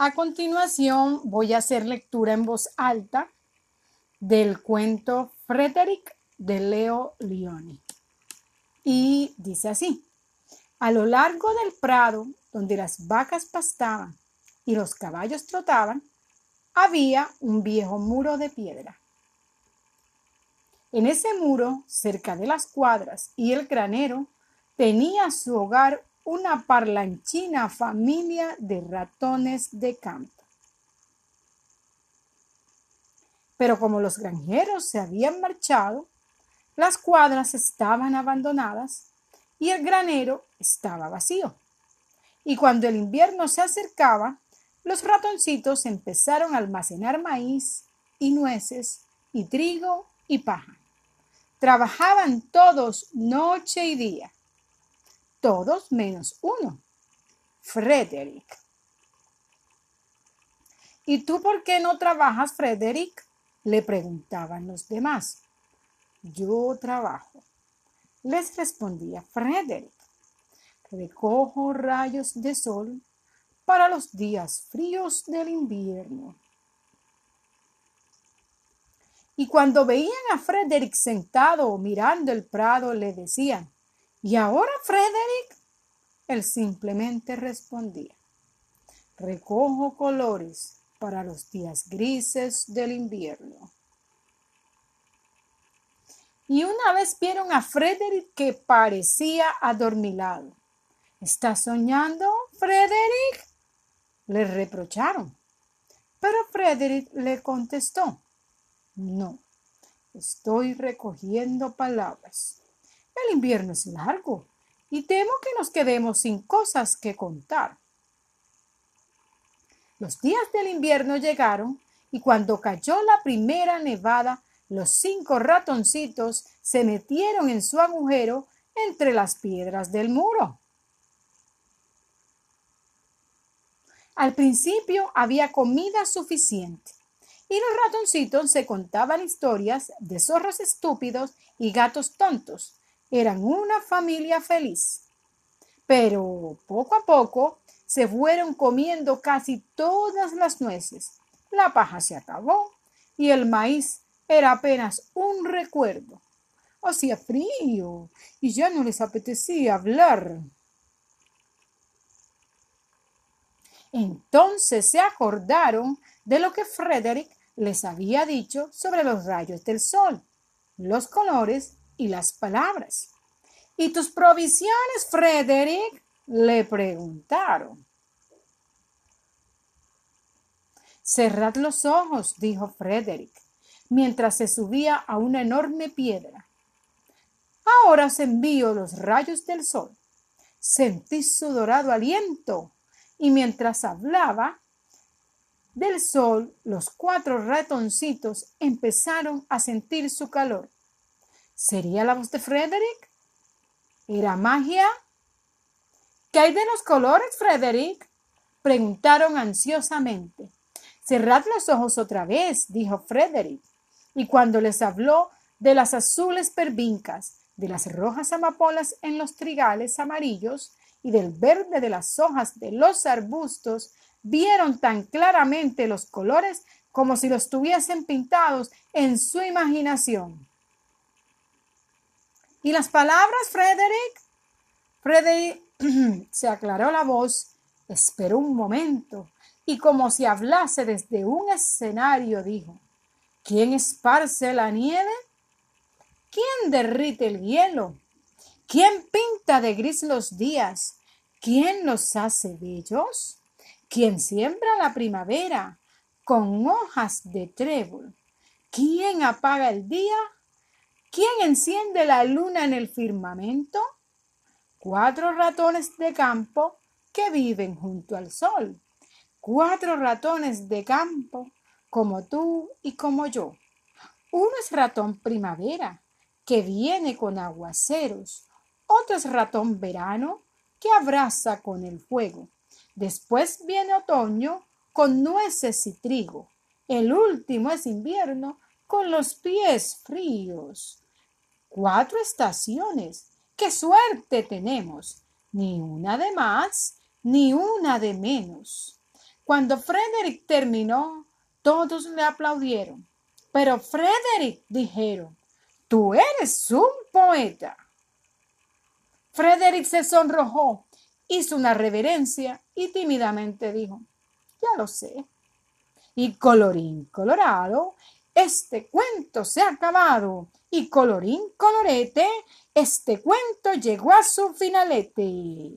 A continuación voy a hacer lectura en voz alta del cuento Frederick de Leo Leoni. Y dice así, a lo largo del prado donde las vacas pastaban y los caballos trotaban, había un viejo muro de piedra. En ese muro, cerca de las cuadras y el granero, tenía su hogar una parlanchina familia de ratones de campo. Pero como los granjeros se habían marchado, las cuadras estaban abandonadas y el granero estaba vacío. Y cuando el invierno se acercaba, los ratoncitos empezaron a almacenar maíz y nueces y trigo y paja. Trabajaban todos noche y día. Todos menos uno, Frederick. ¿Y tú por qué no trabajas, Frederick? le preguntaban los demás. Yo trabajo, les respondía Frederick. Recojo rayos de sol para los días fríos del invierno. Y cuando veían a Frederick sentado mirando el prado, le decían, ¿Y ahora, Frederick? Él simplemente respondía, recojo colores para los días grises del invierno. Y una vez vieron a Frederick que parecía adormilado. ¿Estás soñando, Frederick? Le reprocharon. Pero Frederick le contestó, no, estoy recogiendo palabras. El invierno es largo y temo que nos quedemos sin cosas que contar. Los días del invierno llegaron y cuando cayó la primera nevada, los cinco ratoncitos se metieron en su agujero entre las piedras del muro. Al principio había comida suficiente y los ratoncitos se contaban historias de zorros estúpidos y gatos tontos. Eran una familia feliz. Pero poco a poco se fueron comiendo casi todas las nueces. La paja se acabó y el maíz era apenas un recuerdo. Hacía frío y ya no les apetecía hablar. Entonces se acordaron de lo que Frederick les había dicho sobre los rayos del sol, los colores y las palabras. ¿Y tus provisiones, Frederick? le preguntaron. Cerrad los ojos, dijo Frederick, mientras se subía a una enorme piedra. Ahora os envío los rayos del sol. Sentí su dorado aliento y mientras hablaba del sol, los cuatro ratoncitos empezaron a sentir su calor. ¿Sería la voz de Frederick? ¿Era magia? ¿Qué hay de los colores, Frederick? preguntaron ansiosamente. Cerrad los ojos otra vez, dijo Frederick. Y cuando les habló de las azules pervincas, de las rojas amapolas en los trigales amarillos, y del verde de las hojas de los arbustos, vieron tan claramente los colores como si los tuviesen pintados en su imaginación. ¿Y las palabras, Frederick? Frederick se aclaró la voz, esperó un momento y como si hablase desde un escenario dijo, ¿quién esparce la nieve? ¿Quién derrite el hielo? ¿Quién pinta de gris los días? ¿Quién los hace bellos? ¿Quién siembra la primavera con hojas de trébol? ¿Quién apaga el día? ¿Quién enciende la luna en el firmamento? Cuatro ratones de campo que viven junto al sol. Cuatro ratones de campo como tú y como yo. Uno es ratón primavera, que viene con aguaceros otro es ratón verano que abraza con el fuego. Después viene otoño con nueces y trigo. El último es invierno con los pies fríos. Cuatro estaciones. ¡Qué suerte tenemos! Ni una de más, ni una de menos. Cuando Frederick terminó, todos le aplaudieron. Pero Frederick, dijeron, tú eres un poeta. Frederick se sonrojó, hizo una reverencia y tímidamente dijo, ya lo sé. Y colorín colorado, este cuento se ha acabado. Y colorín colorete, este cuento llegó a su finalete.